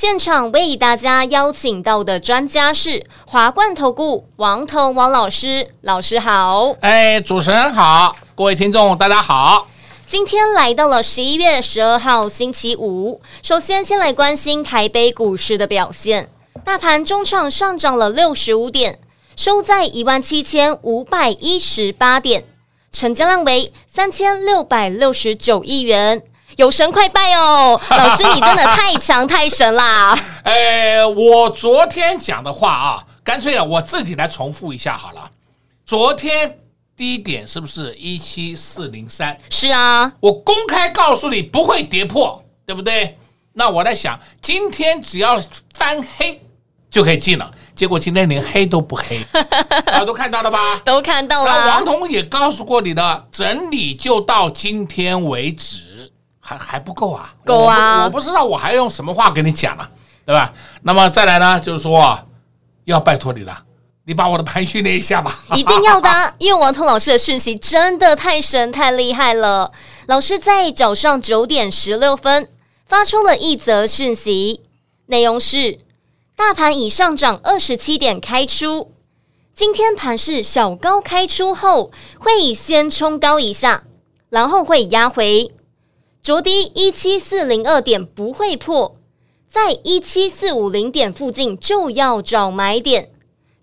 现场为大家邀请到的专家是华冠投顾王彤王老师，老师好。哎，主持人好，各位听众大家好。今天来到了十一月十二号星期五，首先先来关心台北股市的表现。大盘中场上涨了六十五点，收在一万七千五百一十八点，成交量为三千六百六十九亿元。有神快拜哦，老师你真的太强太神啦！哎，我昨天讲的话啊，干脆啊我自己来重复一下好了。昨天。低点是不是一七四零三？是啊，我公开告诉你不会跌破，对不对？那我在想，今天只要翻黑就可以进了。结果今天连黑都不黑，啊，都看到了吧？都看到了。王彤也告诉过你的，整理就到今天为止，还还不够啊？够啊！我，我不知道我还用什么话跟你讲了，对吧？那么再来呢，就是说要拜托你了。你把我的盘训练一下吧，一定要的，因为王彤老师的讯息真的太神太厉害了。老师在早上九点十六分发出了一则讯息，内容是：大盘已上涨二十七点开出，今天盘是小高开出后会以先冲高一下，然后会压回，着低一七四零二点不会破，在一七四五零点附近就要找买点。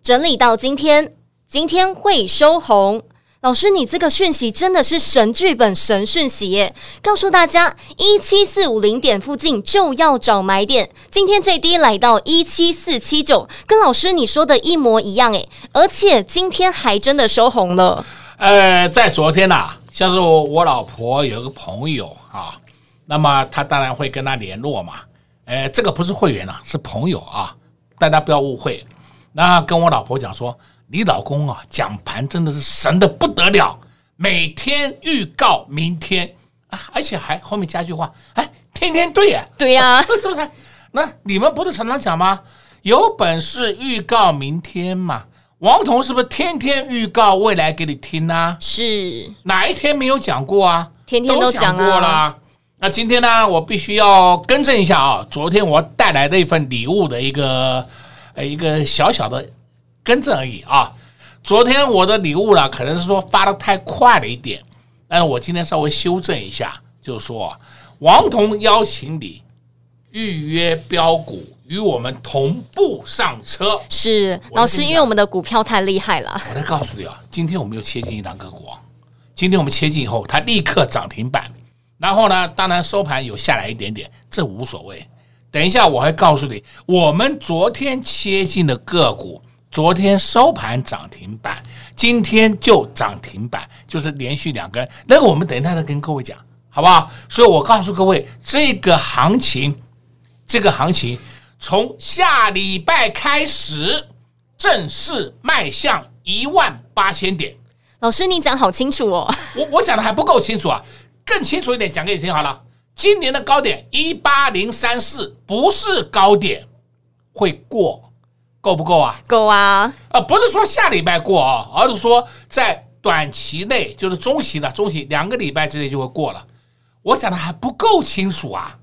整理到今天，今天会收红。老师，你这个讯息真的是神剧本、神讯息耶！告诉大家，一七四五零点附近就要找买点。今天最低来到一七四七九，跟老师你说的一模一样诶。而且今天还真的收红了。呃，在昨天呐、像是我，我老婆有个朋友啊，那么他当然会跟他联络嘛。呃，这个不是会员啊，是朋友啊，大家不要误会。那跟我老婆讲说，你老公啊讲盘真的是神的不得了，每天预告明天啊，而且还后面加一句话，哎，天天对呀，对呀，是不是？那你们不是常常讲吗？有本事预告明天嘛？王彤是不是天天预告未来给你听啊？是哪一天没有讲过啊？天天都讲过啦。那今天呢，我必须要更正一下啊，昨天我带来的一份礼物的一个。呃，一个小小的更正而已啊。昨天我的礼物呢，可能是说发的太快了一点，但是我今天稍微修正一下，就是说，王彤邀请你预约标股，与我们同步上车。是老师，因为我们的股票太厉害了。我再告诉你啊，今天我们又切进一档个股，今天我们切进以后，它立刻涨停板，然后呢，当然收盘有下来一点点，这无所谓。等一下，我还告诉你，我们昨天切进的个股，昨天收盘涨停板，今天就涨停板，就是连续两根。那个我们等一下再跟各位讲，好不好？所以我告诉各位，这个行情，这个行情从下礼拜开始正式迈向一万八千点。老师，你讲好清楚哦，我我讲的还不够清楚啊，更清楚一点讲给你听好了。今年的高点一八零三四不是高点，会过，够不够啊？够啊！啊，不是说下礼拜过啊，而是说在短期内，就是中期的中期两个礼拜之内就会过了。我讲的还不够清楚啊！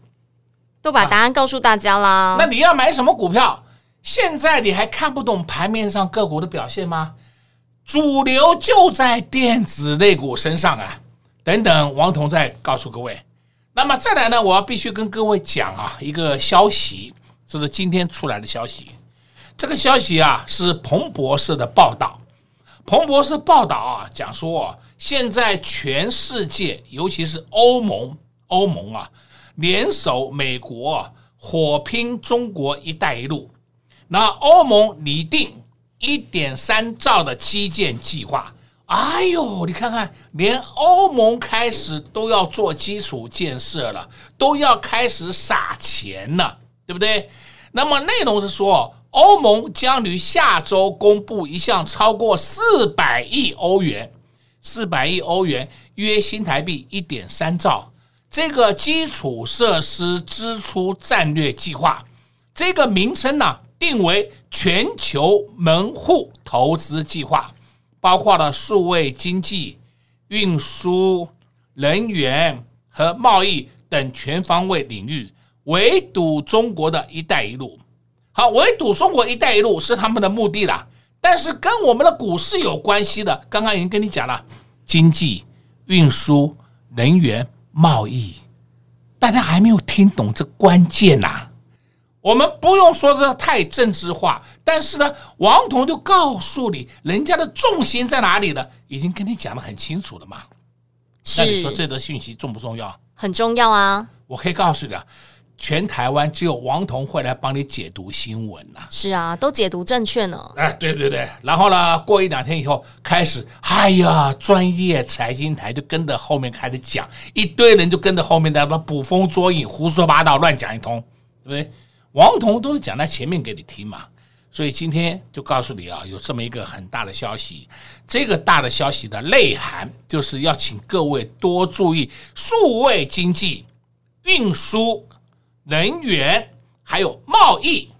都把答案告诉大家啦。啊，那你要买什么股票？现在你还看不懂盘面上个股的表现吗？主流就在电子类股身上啊！等等，王彤再告诉各位。那么再来呢，我要必须跟各位讲啊，一个消息，这是今天出来的消息。这个消息啊是彭博士的报道。彭博士报道啊，讲说现在全世界，尤其是欧盟，欧盟啊，联手美国火拼中国“一带一路”。那欧盟拟定一点三兆的基建计划。哎呦，你看看，连欧盟开始都要做基础建设了，都要开始撒钱了，对不对？那么内容是说，欧盟将于下周公布一项超过四百亿欧元，四百亿欧元约新台币一点三兆，这个基础设施支出战略计划，这个名称呢定为全球门户投资计划，包括了数位经济、运输、能源和贸易等全方位领域。围堵中国的一带一路，好，围堵中国一带一路是他们的目的啦。但是跟我们的股市有关系的，刚刚已经跟你讲了，经济、运输、能源、贸易，大家还没有听懂这关键呐、啊。我们不用说这太政治化，但是呢，王彤就告诉你，人家的重心在哪里了，已经跟你讲的很清楚了嘛。那你说这则讯息重不重要？很重要啊。我可以告诉你啊。全台湾只有王彤会来帮你解读新闻呐、啊，是啊，都解读正确呢。哎，对对对，然后呢，过一两天以后开始，哎呀，专业财经台就跟着后面开始讲，一堆人就跟着后面在那捕风捉影、胡说八道、乱讲一通，对不对？王彤都是讲在前面给你听嘛，所以今天就告诉你啊，有这么一个很大的消息，这个大的消息的内涵就是要请各位多注意数位经济、运输。能源还有贸易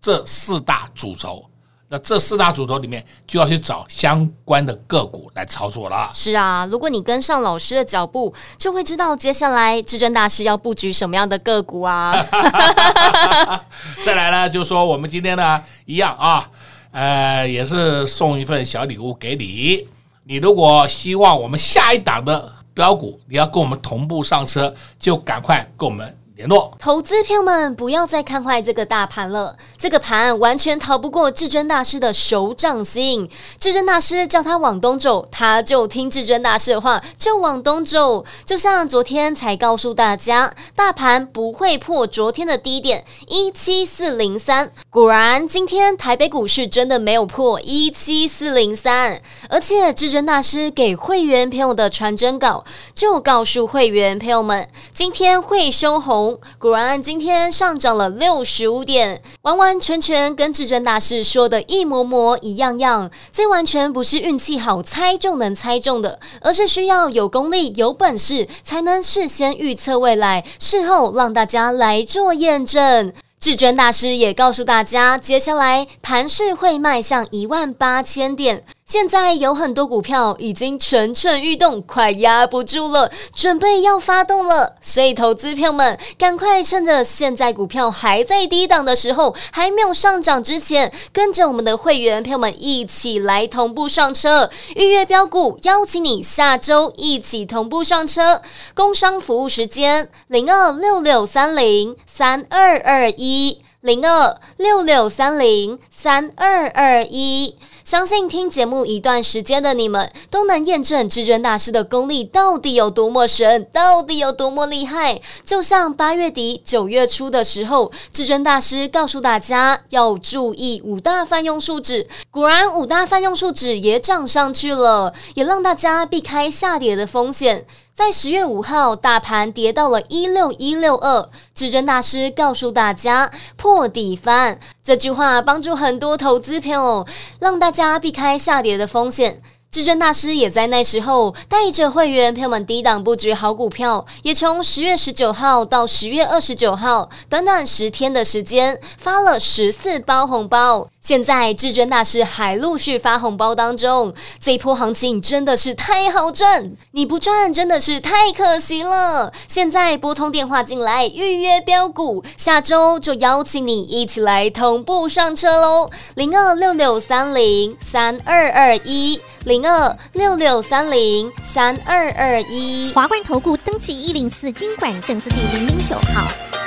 这四大主轴，那这四大主轴里面就要去找相关的个股来操作了。是啊，如果你跟上老师的脚步，就会知道接下来至尊大师要布局什么样的个股啊。再来呢，就说我们今天呢一样啊，呃，也是送一份小礼物给你。你如果希望我们下一档的标股，你要跟我们同步上车，就赶快跟我们。联络投资票们，不要再看坏这个大盘了。这个盘完全逃不过至尊大师的手掌心。至尊大师叫他往东走，他就听至尊大师的话，就往东走。就像昨天才告诉大家，大盘不会破昨天的低点一七四零三。果然，今天台北股市真的没有破一七四零三。而且，至尊大师给会员朋友的传真稿就告诉会员朋友们，今天会收红。果然，今天上涨了六十五点，完完全全跟至尊大师说的一模模一样样。这完全不是运气好猜中能猜中的，而是需要有功力、有本事才能事先预测未来，事后让大家来做验证。至尊大师也告诉大家，接下来盘势会迈向一万八千点。现在有很多股票已经蠢蠢欲动，快压不住了，准备要发动了。所以，投资票们赶快趁着现在股票还在低档的时候，还没有上涨之前，跟着我们的会员票们一起来同步上车，预约标股，邀请你下周一起同步上车。工商服务时间：零二六六三零三二二一，零二六六三零三二二一。相信听节目一段时间的你们，都能验证至尊大师的功力到底有多么神，到底有多么厉害。就像八月底九月初的时候，至尊大师告诉大家要注意五大泛用数指，果然五大泛用数指也涨上去了，也让大家避开下跌的风险。在十月五号，大盘跌到了一六一六二，至尊大师告诉大家破底翻，这句话帮助很多投资朋友，让大家避开下跌的风险。至尊大师也在那时候带着会员朋友们低档布局好股票，也从十月十九号到十月二十九号，短短十天的时间发了十四包红包。现在至尊大师还陆续发红包当中，这一波行情真的是太好赚，你不赚真的是太可惜了。现在拨通电话进来预约标股，下周就邀请你一起来同步上车喽，零二六六三零三二二一零。二六六三零三二二一，华冠投顾登记一零四金管证字第零零九号。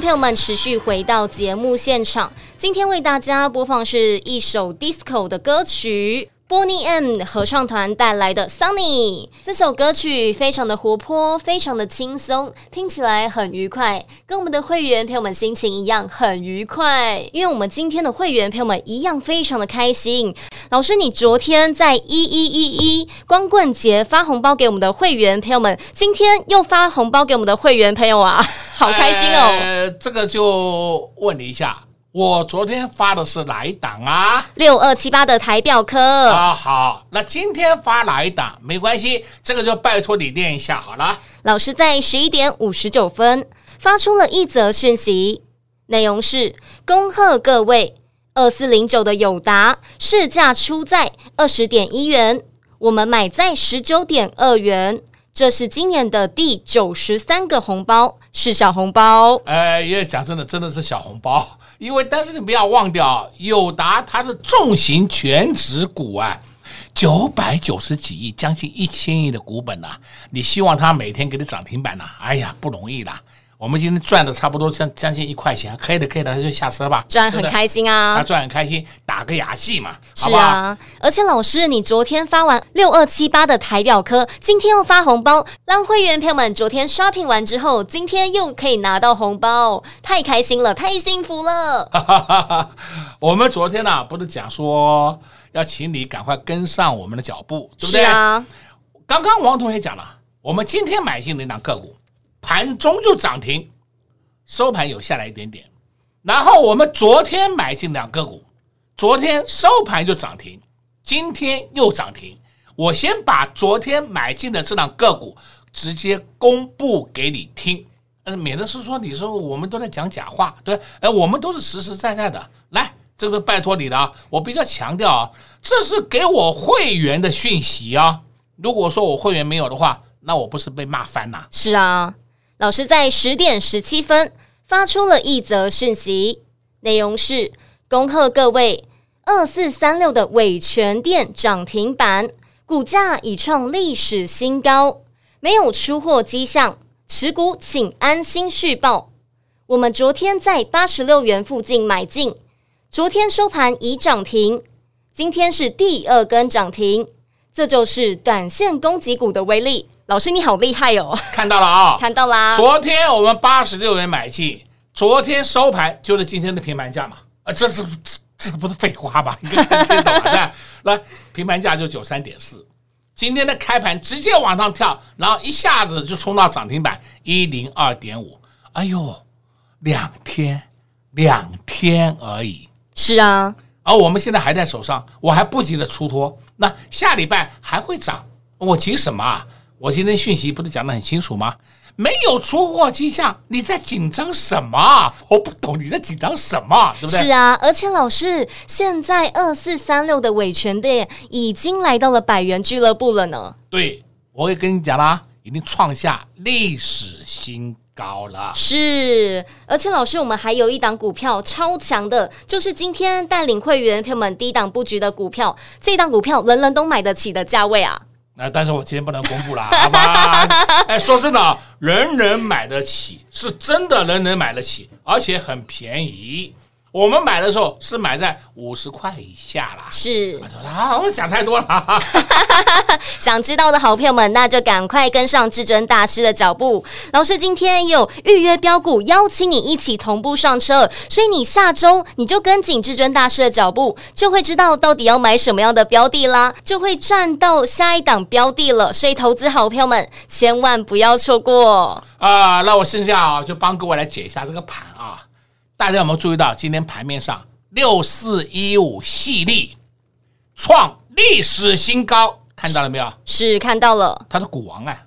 朋友们持续回到节目现场。今天为大家播放是一首 disco 的歌曲。Boney M 合唱团带来的《Sunny》这首歌曲非常的活泼，非常的轻松，听起来很愉快，跟我们的会员朋友们心情一样很愉快。因为我们今天的会员朋友们一样非常的开心。老师，你昨天在一一一一光棍节发红包给我们的会员朋友们，今天又发红包给我们的会员朋友啊，好开心哦！呃，这个就问你一下。我昨天发的是哪一档啊？六二七八的台表科啊，好，那今天发哪一档？没关系，这个就拜托你念一下好了。老师在十一点五十九分发出了一则讯息，内容是：恭贺各位，二四零九的友达市价出在二十点一元，我们买在十九点二元，这是今年的第九十三个红包，是小红包。哎，因为讲真的，真的是小红包。因为，但是你不要忘掉，友达它是重型全值股啊，九百九十几亿，将近一千亿的股本呐、你希望它每天给你涨停板呐、哎呀，不容易啦。我们今天赚的差不多将将近一块钱，可以的，可以的，就下车吧。赚很开心啊，啊，赚很开心，打个牙祭嘛，是啊。而且老师，你昨天发完六二七八的台表科，今天又发红包，让会员朋友们昨天 shopping 完之后，今天又可以拿到红包，太开心了，太幸福了。我们昨天呢、啊，不是讲说要请你赶快跟上我们的脚步，对不对？是啊。刚刚王同学讲了，我们今天买进那档个股。盘中就涨停，收盘有下来一点点，然后我们昨天买进两个股，昨天收盘就涨停，今天又涨停。我先把昨天买进的这两个股直接公布给你听，呃，免得是说你说我们都在讲假话，对，哎，我们都是实实在在的。来，这个拜托你了啊，我比较强调啊，这是给我会员的讯息啊。如果说我会员没有的话，那我不是被骂翻了？是啊。老师在十点十七分发出了一则讯息，内容是：恭贺各位，二四三六的伟全电涨停板，股价已创历史新高，没有出货迹象，持股请安心续报。我们昨天在八十六元附近买进，昨天收盘已涨停，今天是第二根涨停，这就是短线攻击股的威力。老师你好厉害哦！看到了啊、哦，看到啦。昨天我们八十六元买进，昨天收盘就是今天的平盘价嘛。啊，这是这这不是废话吧？你看听懂了？来，平盘价就九三点四，今天的开盘直接往上跳，然后一下子就冲到涨停板一零二点五。哎呦，两天两天而已。是啊，而我们现在还在手上，我还不急着出脱。那下礼拜还会涨，我急什么啊？我今天讯息不是讲的很清楚吗？没有出货迹象，你在紧张什么？我不懂你在紧张什么，对不对？是啊，而且老师，现在二四三六的伟权店已经来到了百元俱乐部了呢。对，我也跟你讲啦，已经创下历史新高了。是，而且老师，我们还有一档股票超强的，就是今天带领会员朋友们低档布局的股票，这档股票人人都买得起的价位啊。那但是我今天不能公布了，好吧？哎，说真的，人人买得起，是真的人人买得起，而且很便宜。我们买的时候是买在五十块以下啦，是啊，我想太多了。想知道的好朋友们，那就赶快跟上至尊大师的脚步。老师今天有预约标股，邀请你一起同步上车，所以你下周你就跟紧至尊大师的脚步，就会知道到底要买什么样的标的啦，就会赚到下一档标的了。所以投资好朋友们千万不要错过啊！那我剩下啊，就帮各位来解一下这个盘啊。大家有没有注意到今天盘面上六四一五系列创历史新高？看到了没有？是看到了，它的股王啊！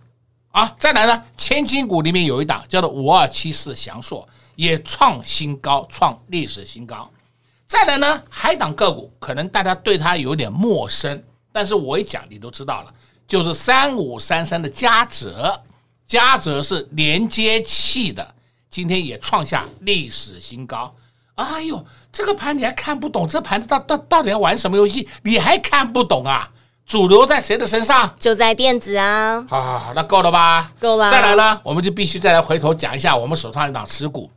啊，再来呢，千金股里面有一档叫做五二七四祥硕，也创新高，创历史新高。再来呢，海港个股可能大家对它有点陌生，但是我一讲你都知道了，就是三五三三的嘉泽，嘉泽是连接器的。今天也创下历史新高，哎呦，这个盘你还看不懂？这盘子到到到底要玩什么游戏？你还看不懂啊？主流在谁的身上？就在电子啊！好好好，那够了吧？够了。再来呢，我们就必须再来回头讲一下我们手上一档持股，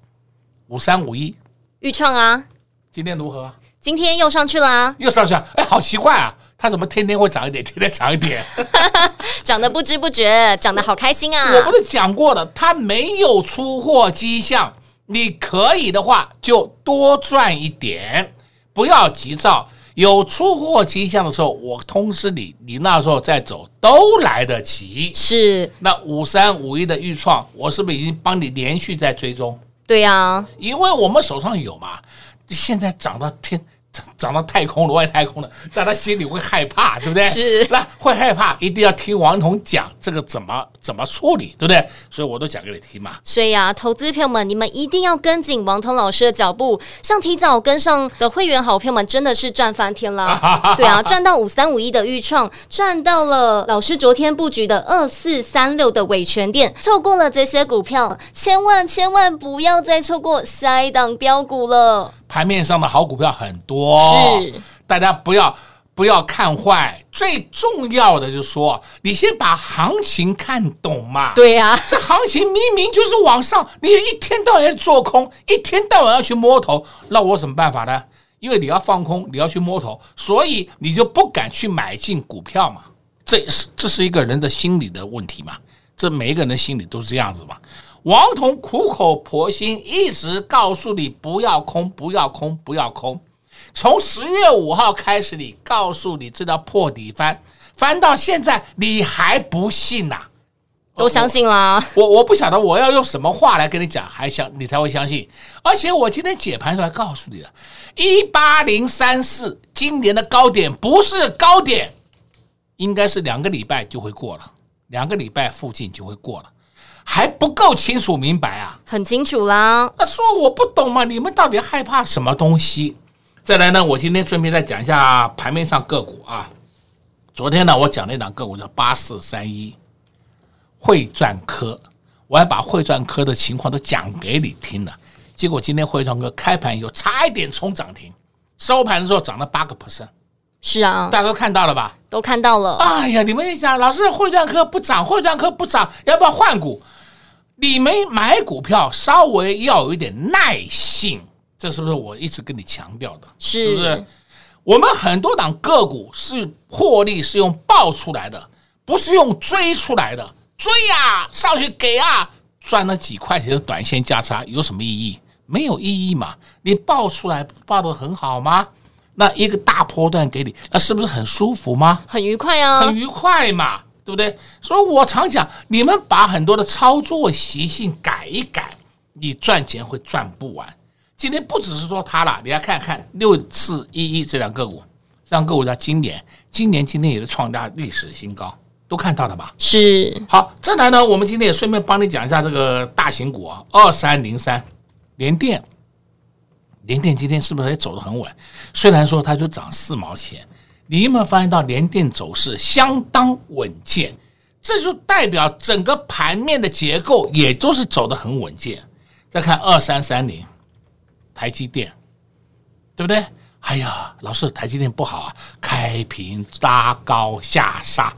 五三五一，豫创啊，今天如何？今天又上去了啊，又上去了，哎，好奇怪啊！它怎么天天会涨一点，天天涨一点？涨得不知不觉，涨得好开心啊！我不是讲过了，它没有出货迹象，你可以的话就多赚一点，不要急躁。有出货迹象的时候，我通知你，你那时候再走都来得及。是，那五三五一的预创，我是不是已经帮你连续在追踪？对呀、啊，因为我们手上有嘛，现在涨到天。涨到太空了，外太空了，大家心里会害怕，对不对？是，那会害怕，一定要听王彤讲这个怎么怎么处理，对不对？所以我都讲给你听嘛。所以啊，投资朋友们，你们一定要跟紧王彤老师的脚步，像提早跟上的会员好朋友们，真的是赚翻天了。对啊，赚到五三五一的预创，赚到了老师昨天布局的二四三六的伟全电，错过了这些股票，千万千万不要再错过下一档标股了。盘面上的好股票很多，是大家不要不要看坏，最重要的就是说，你先把行情看懂嘛。对呀、啊，这行情明明就是往上，你一天到晚要做空，一天到晚要去摸头，那我有什么办法呢？因为你要放空，你要去摸头，所以你就不敢去买进股票嘛。这是这是一个人的心理的问题嘛。这每一个人的心理都是这样子嘛。王彤苦口婆心一直告诉你不要空，不要空，不要空。从十月五号开始，你告诉你这叫破底翻，翻到现在你还不信呐、啊？都相信啦。我我不晓得我要用什么话来跟你讲，还相你才会相信。而且我今天解盘的时候还告诉你了，一八零三四今年的高点不是高点，应该是两个礼拜就会过了，两个礼拜附近就会过了。还不够清楚明白啊？很清楚啦。那说我不懂嘛？你们到底害怕什么东西？再来呢，我今天顺便再讲一下盘面上个股啊。昨天呢，我讲那档个股叫八四三一汇赚科，我还把汇赚科的情况都讲给你听了。结果今天汇赚科开盘以后差一点冲涨停，收盘的时候涨了八个 percent。是啊，大家都看到了吧？都看到了。哎呀，你们一想，老师汇赚科不涨，汇赚科不涨，要不要换股？你们买股票稍微要有一点耐性，这是不是我一直跟你强调的？是，是不是？我们很多档个股是获利是用爆出来的，不是用追出来的。追啊，上去给啊，赚了几块钱的短线价差有什么意义？没有意义嘛。你爆出来爆的很好吗？那一个大波段给你，那是不是很舒服吗？很愉快啊，很愉快嘛。对不对？所以我常讲，你们把很多的操作习性改一改，你赚钱会赚不完。今天不只是说它了，你要看看六四一一这两个股，这两个股在今年，今年今天也是创下历史新高，都看到了吧？是。好，再来呢，我们今天也顺便帮你讲一下这个大型股啊，二三零三联电，联电今天是不是也走得很稳？虽然说它就涨四毛钱。你有没有发现到联电走势相当稳健？这就代表整个盘面的结构也都是走得很稳健。再看二三三零，台积电，对不对？哎呀，老师，台积电不好啊，开平拉高下杀，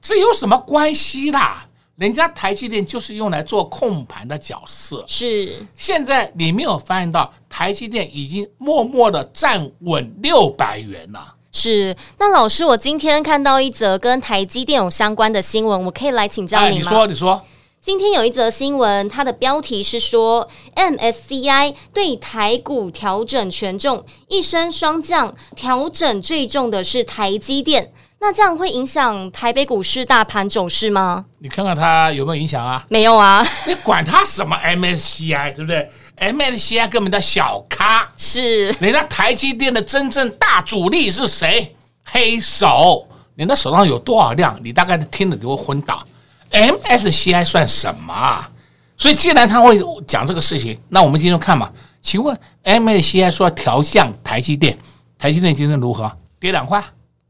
这有什么关系啦？人家台积电就是用来做控盘的角色。是，现在你没有发现到台积电已经默默的站稳六百元了。是，那老师，我今天看到一则跟台积电有相关的新闻，我可以来请教你吗？你说，你说。今天有一则新闻，它的标题是说 MSCI 对台股调整权重，一升双降，调整最重的是台积电。那这样会影响台北股市大盘走势吗？你看看它有没有影响啊？没有啊，你管它什么 MSCI，对不对？MSCI 根本叫小咖，是人家台积电的真正大主力是谁？黑手，人家手上有多少量？你大概听了就会昏倒。MSCI 算什么啊？所以既然他会讲这个事情，那我们今天看嘛。请问 MSCI 说调降台积电，台积电今天如何？跌两块？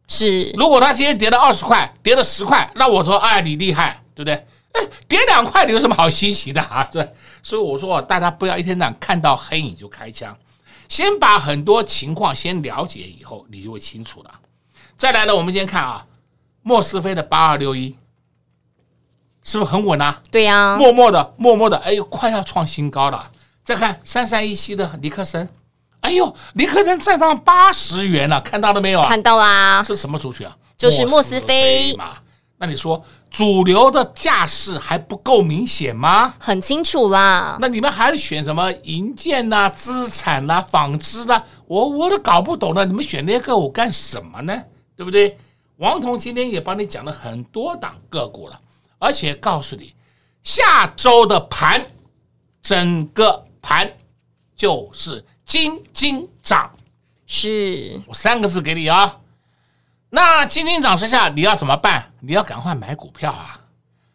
是。如果他今天跌了二十块，跌了十块，那我说哎，你厉害，对不对？哎，跌两块，你有什么好稀奇的啊？对，所以我说大家不要一天到晚看到黑影就开枪，先把很多情况先了解以后，你就会清楚了。再来呢，我们先看啊，莫斯菲的八二六一，是不是很稳啊？对呀、啊，默默的，默默的，哎呦，快要创新高了。再看三三一七的尼克森，哎呦，尼克森站上八十元了，看到了没有啊？看到啦，是什么族群啊？就是莫斯菲嘛。那你说主流的架势还不够明显吗？很清楚啦。那你们还选什么银建呐、资产呐、纺织呐？我我都搞不懂了，你们选那些个股干什么呢？对不对？王彤今天也帮你讲了很多档个股了，而且告诉你，下周的盘，整个盘就是金金涨，是我三个字给你啊。那金金涨之下，你要怎么办？你要赶快买股票啊！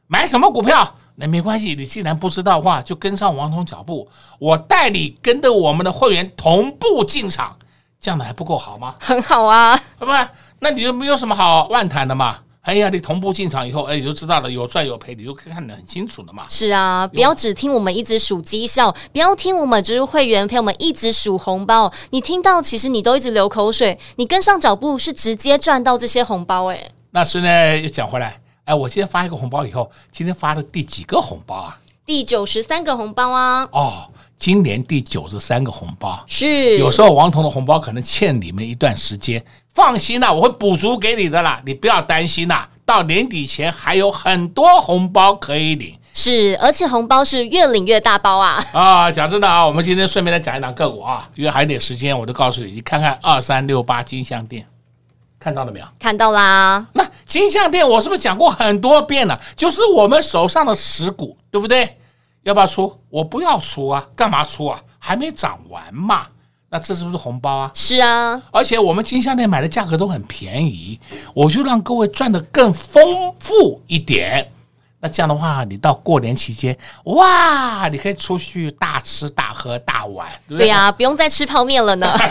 买什么股票？那没关系，你既然不知道的话，就跟上王彤脚步，我带你跟着我们的会员同步进场，这样的还不够好吗？很好啊，对不？那你就没有什么好万谈的嘛？哎呀，你同步进场以后，哎，你就知道了，有赚有赔，你就可以看得很清楚了嘛。是啊，不要只听我们一直数绩效，不要听我们就是会员陪我们一直数红包。你听到，其实你都一直流口水。你跟上脚步是直接赚到这些红包哎。那是呢，又讲回来，哎，我今天发一个红包以后，今天发的第几个红包啊？第九十三个红包啊。哦。今年第九十三个红包，是有时候王彤的红包可能欠你们一段时间，放心啦，我会补足给你的啦，你不要担心啦，到年底前还有很多红包可以领，是，而且红包是越领越大包啊！啊，讲真的啊，我们今天顺便来讲一讲个股啊，因为还有点时间，我就告诉你，你看看二三六八金像电，看到了没有？看到啦。那金项链我是不是讲过很多遍了？就是我们手上的持股，对不对？要不要出？我不要出啊！干嘛出啊？还没涨完嘛？那这是不是红包啊？是啊，而且我们金项链买的价格都很便宜，我就让各位赚得更丰富一点。那这样的话，你到过年期间，哇，你可以出去大吃大喝大玩，对不对？对呀，不用再吃泡面了呢。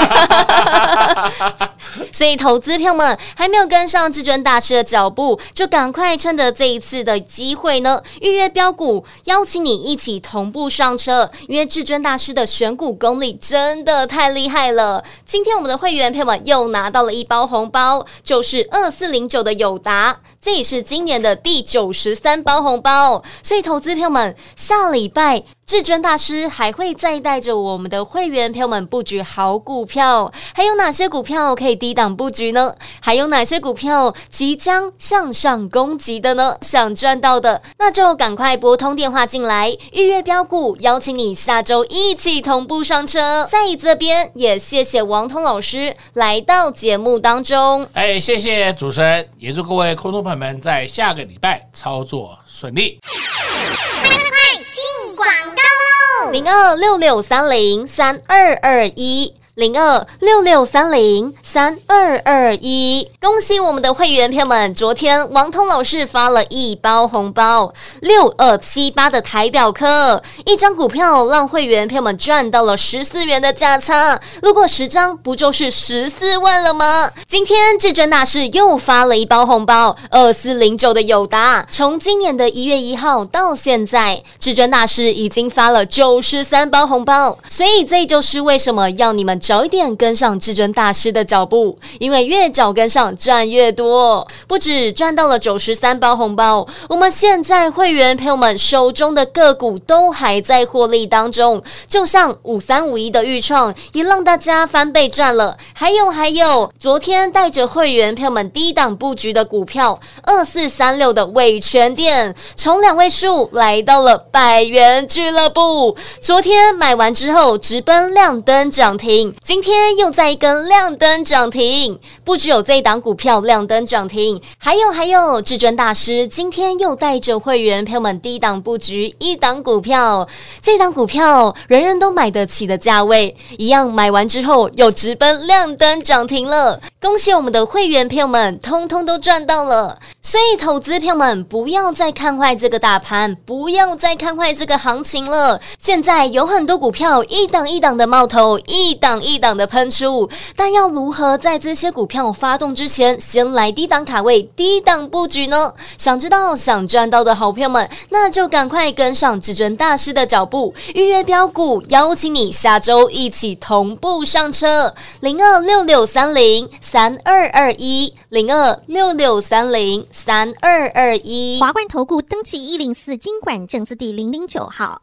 所以，投资票们还没有跟上至尊大师的脚步，就赶快趁着这一次的机会呢，预约标股，邀请你一起同步上车。因为至尊大师的选股功力真的太厉害了。今天我们的会员票们又拿到了一包红包，就是二四零九的友达，这也是今年的第九十三包红包。所以，投资朋友们下礼拜。至尊大师还会再带着我们的会员朋友们布局好股票，还有哪些股票可以低档布局呢？还有哪些股票即将向上攻击的呢？想赚到的，那就赶快拨通电话进来预约标股，邀请你下周一起同步上车。在这边也谢谢王通老师来到节目当中。哎，谢谢主持人，也祝各位空头朋友们在下个礼拜操作顺利。零二六六三零三二二一。零二六六三零三二二一，恭喜我们的会员朋友们！昨天王通老师发了一包红包，六二七八的台表科，一张股票让会员朋友们赚到了十四元的价差。如果十张不就是十四万了吗？今天至尊大师又发了一包红包，二四零九的友达，从今年的一月一号到现在，至尊大师已经发了九十三包红包，所以这就是为什么要你们。早一点跟上至尊大师的脚步，因为越早跟上赚越多，不止赚到了九十三包红包，我们现在会员朋友们手中的个股都还在获利当中，就像五三五一的预创也让大家翻倍赚了，还有还有，昨天带着会员朋友们低档布局的股票二四三六的伟诠电，从两位数来到了百元俱乐部，昨天买完之后直奔亮灯涨停。今天又在一根亮灯涨停，不只有这一档股票亮灯涨停，还有还有，至尊大师今天又带着会员朋友们低档布局一档股票，这档股票人人都买得起的价位，一样买完之后又直奔亮灯涨停了，恭喜我们的会员朋友们，通通都赚到了。所以，投资朋友们不要再看坏这个大盘，不要再看坏这个行情了。现在有很多股票一档一档的冒头，一档一档的喷出，但要如何在这些股票发动之前，先来低档卡位、低档布局呢？想知道、想赚到的好朋友们，那就赶快跟上至尊大师的脚步，预约标股，邀请你下周一起同步上车。零二六六三零三二二一，零二六六三零。三二二一，华冠投顾登记一零四金管证字第零零九号。